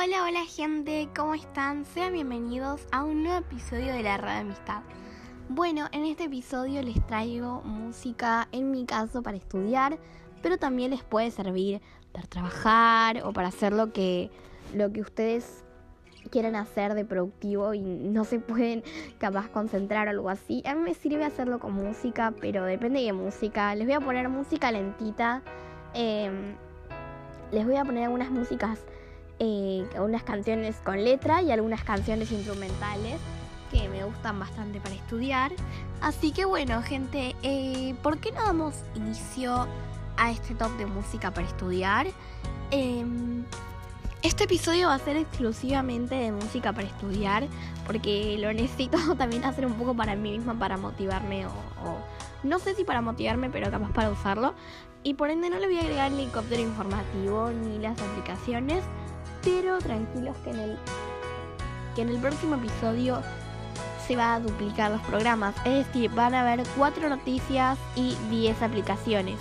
Hola, hola gente, ¿cómo están? Sean bienvenidos a un nuevo episodio de la Radio Amistad. Bueno, en este episodio les traigo música, en mi caso, para estudiar, pero también les puede servir para trabajar o para hacer lo que, lo que ustedes quieran hacer de productivo y no se pueden capaz concentrar o algo así. A mí me sirve hacerlo con música, pero depende de qué música. Les voy a poner música lentita. Em, les voy a poner algunas músicas, eh, algunas canciones con letra y algunas canciones instrumentales que me gustan bastante para estudiar. Así que bueno, gente, eh, ¿por qué no damos inicio a este top de música para estudiar? Em, este episodio va a ser exclusivamente de música para estudiar, porque lo necesito también hacer un poco para mí misma, para motivarme o, no sé si para motivarme, pero capaz para usarlo. Y por ende no le voy a agregar el helicóptero informativo ni las aplicaciones, pero tranquilos que en el, que en el próximo episodio se va a duplicar los programas, es decir, van a haber 4 noticias y 10 aplicaciones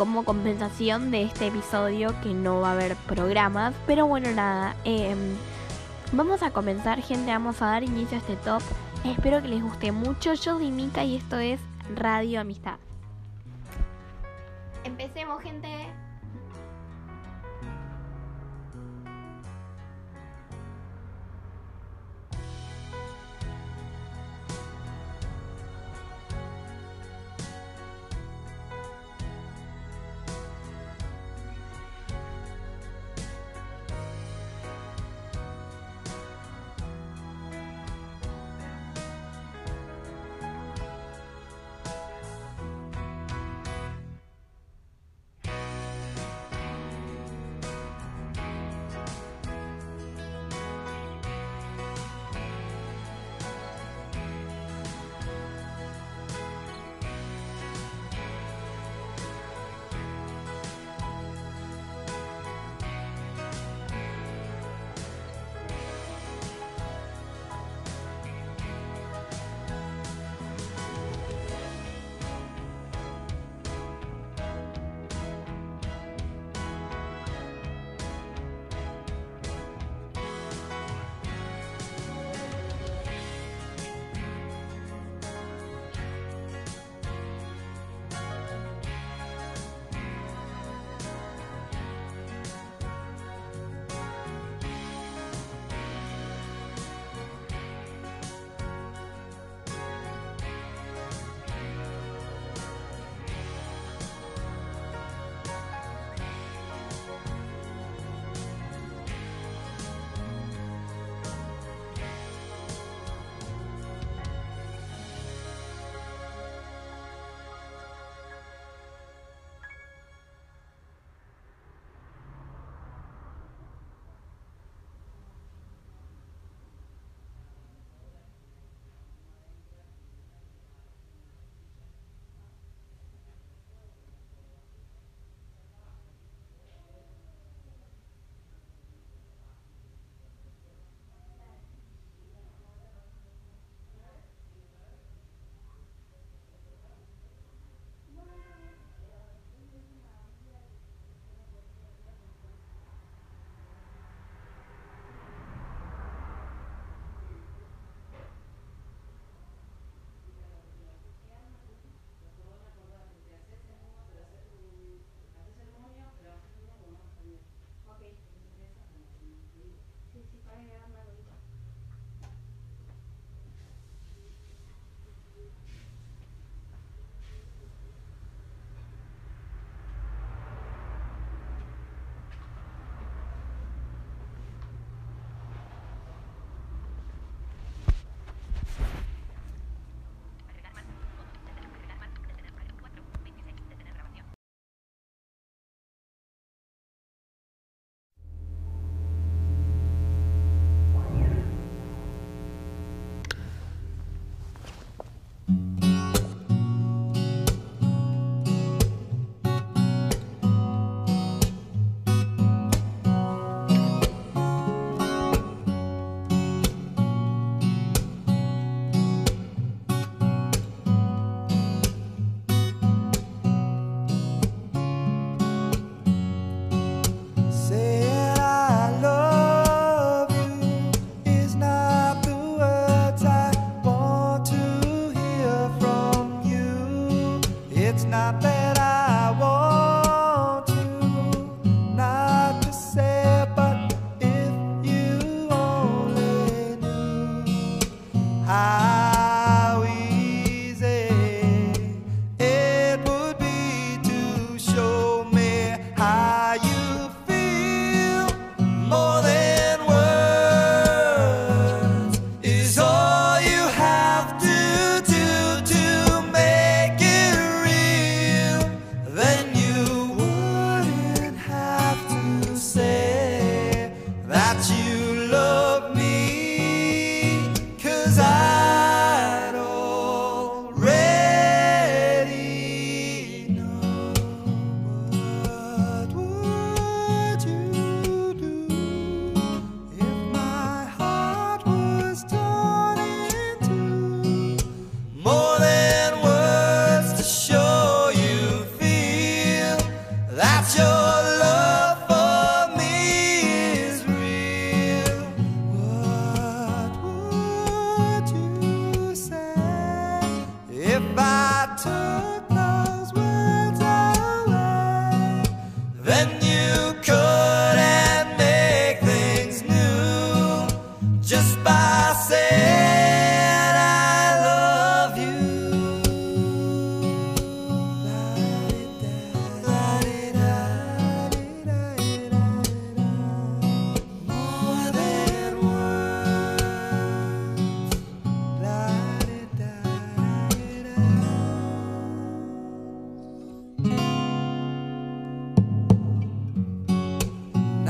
como compensación de este episodio que no va a haber programas. Pero bueno, nada. Em, vamos a comenzar, gente. Vamos a dar inicio a este top. Espero que les guste mucho. Yo soy Mika y esto es Radio Amistad. Empecemos, gente.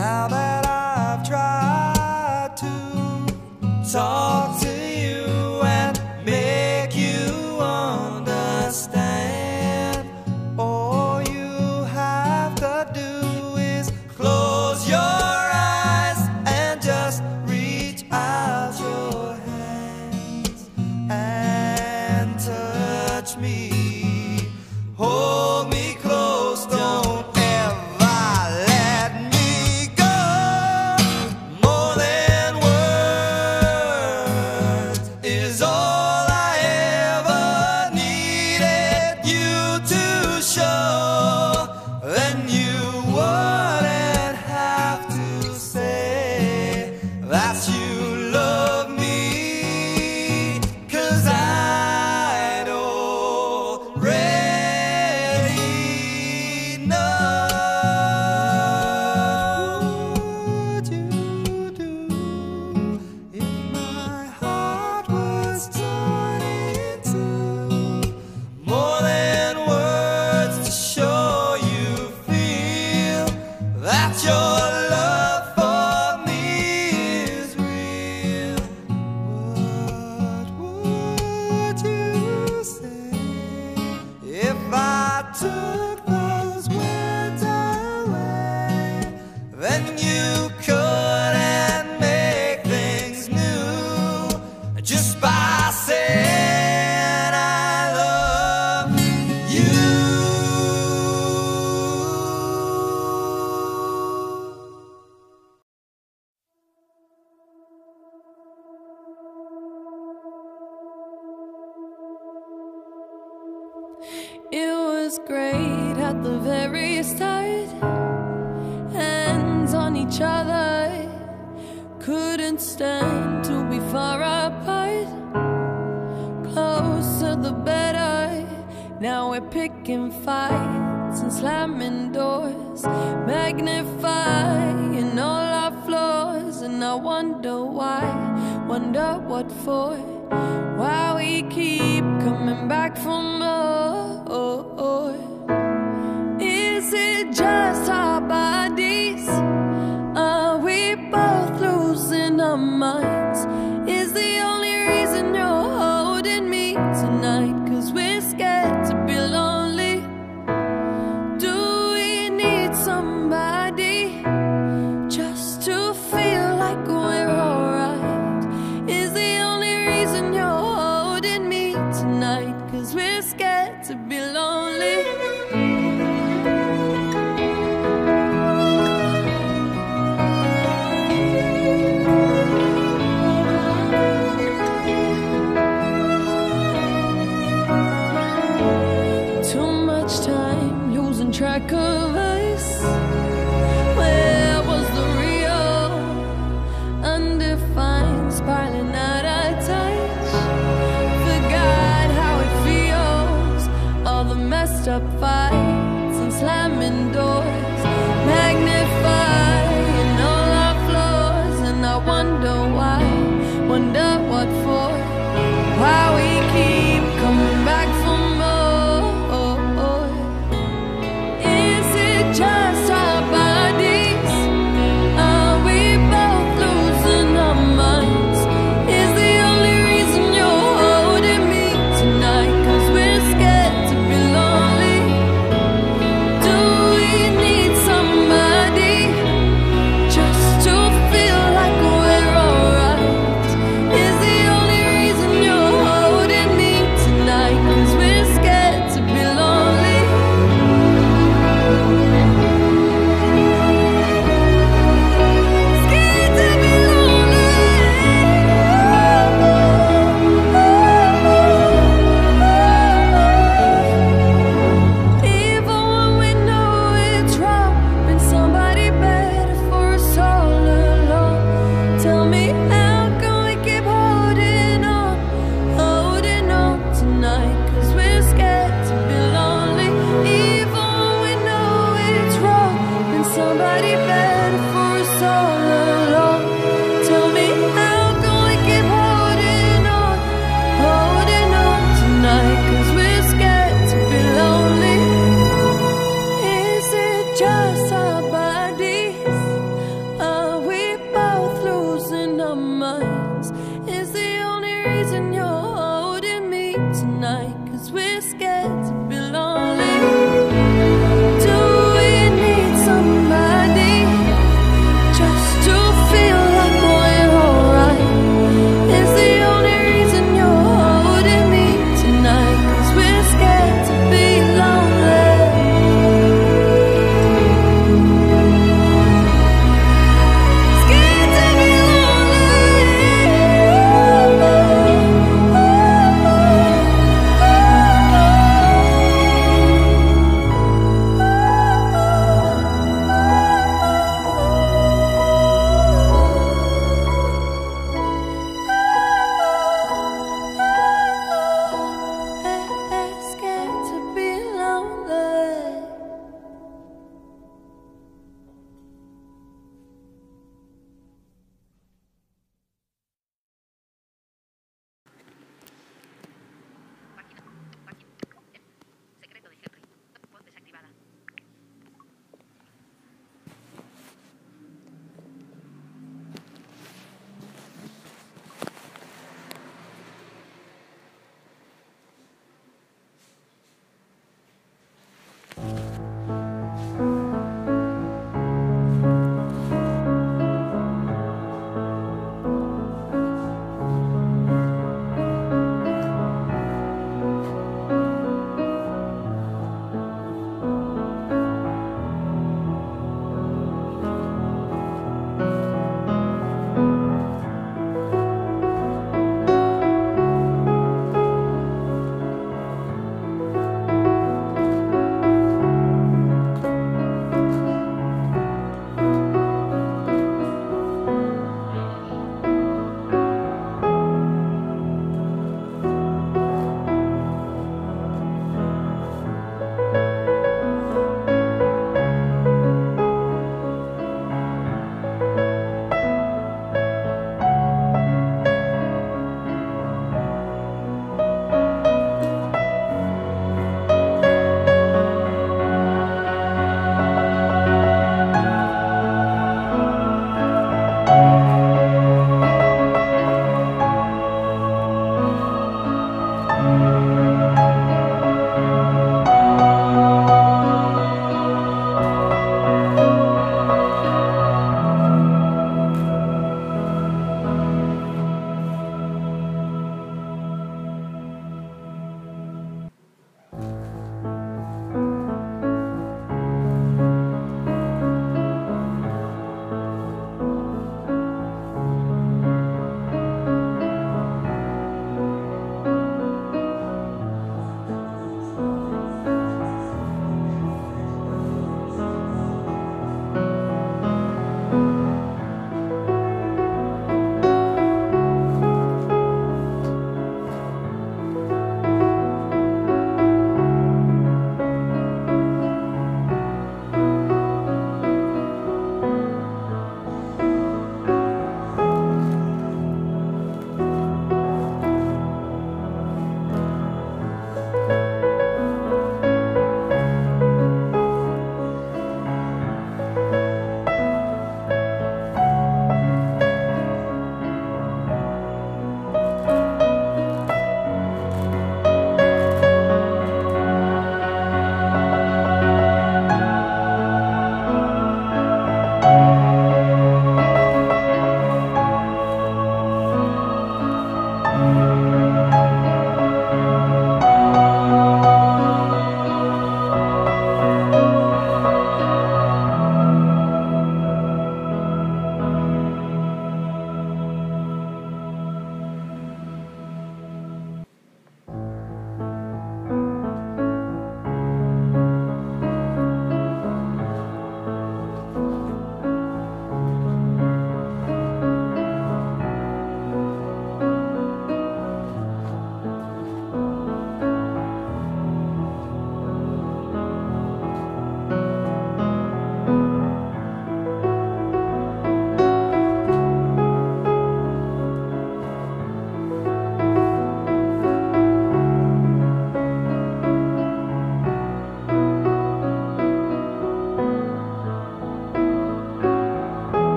How about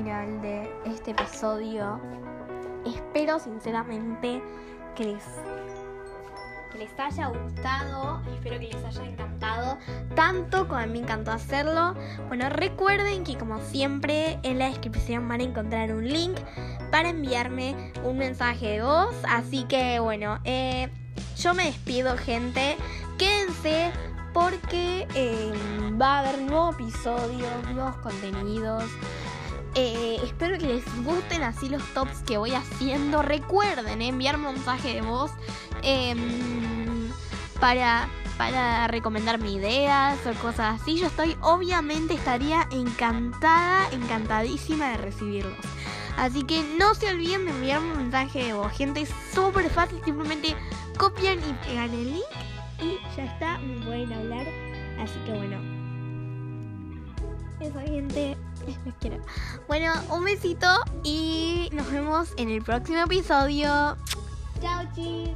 final de este episodio. Espero sinceramente que les, que les haya gustado, espero que les haya encantado, tanto como a mí me encantó hacerlo. Bueno, recuerden que como siempre en la descripción van a encontrar un link para enviarme un mensaje de voz. Así que bueno, eh, yo me despido gente, quédense porque eh, va a haber nuevos episodios, nuevos contenidos. Eh, espero que les gusten así los tops que voy haciendo. Recuerden eh, enviarme mensaje de voz em, para, para recomendarme ideas o cosas así. Yo estoy, obviamente, estaría encantada, encantadísima de recibirlos. Así que no se olviden de enviarme un mensaje de voz. Gente, es súper fácil. Simplemente copian y pegan el link y ya está, me pueden hablar. Así que bueno. Eso, gente. Bueno, un besito y nos vemos en el próximo episodio. Chao, chis.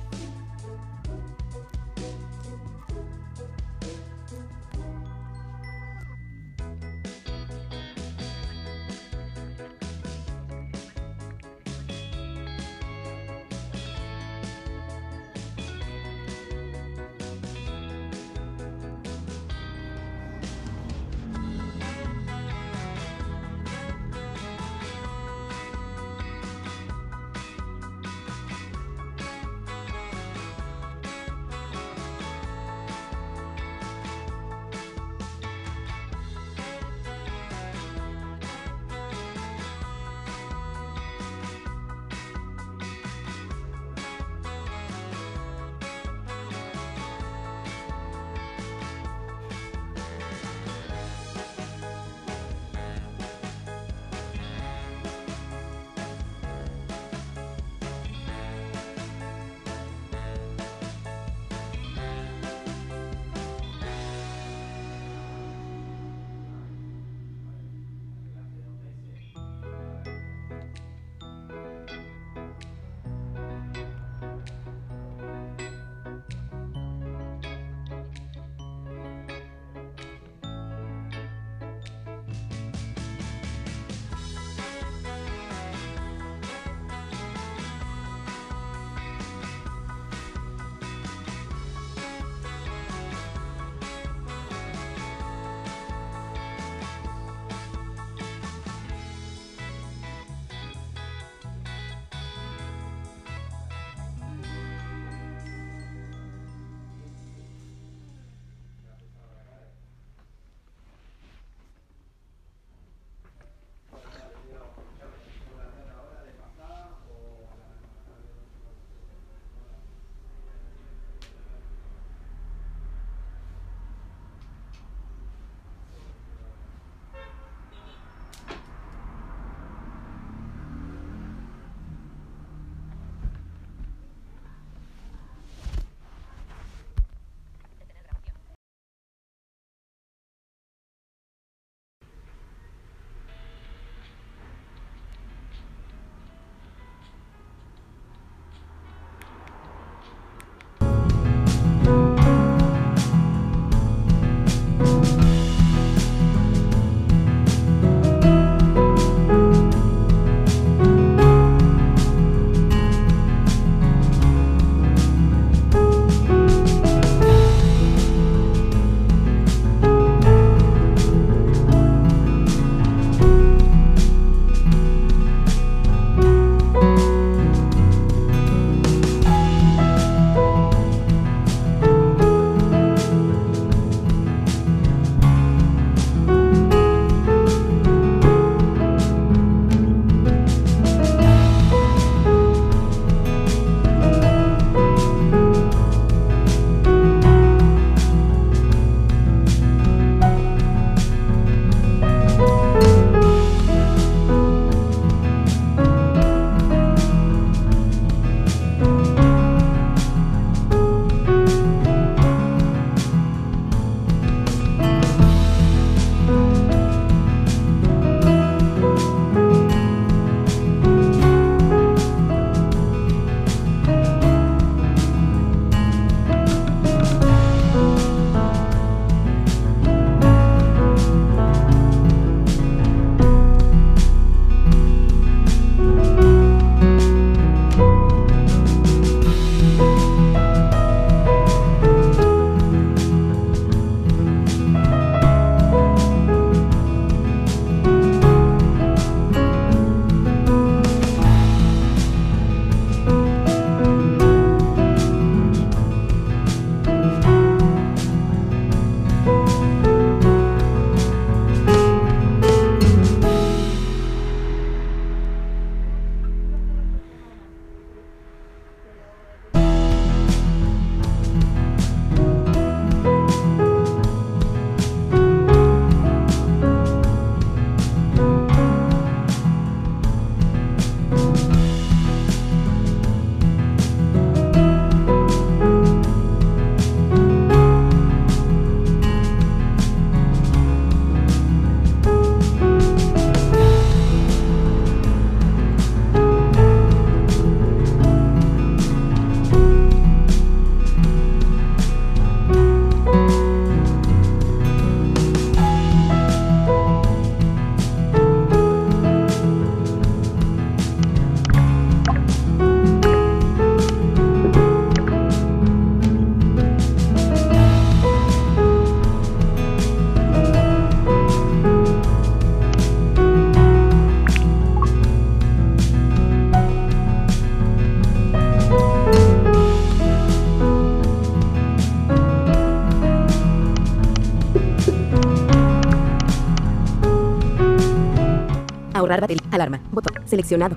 Alarma. Botón. Seleccionado.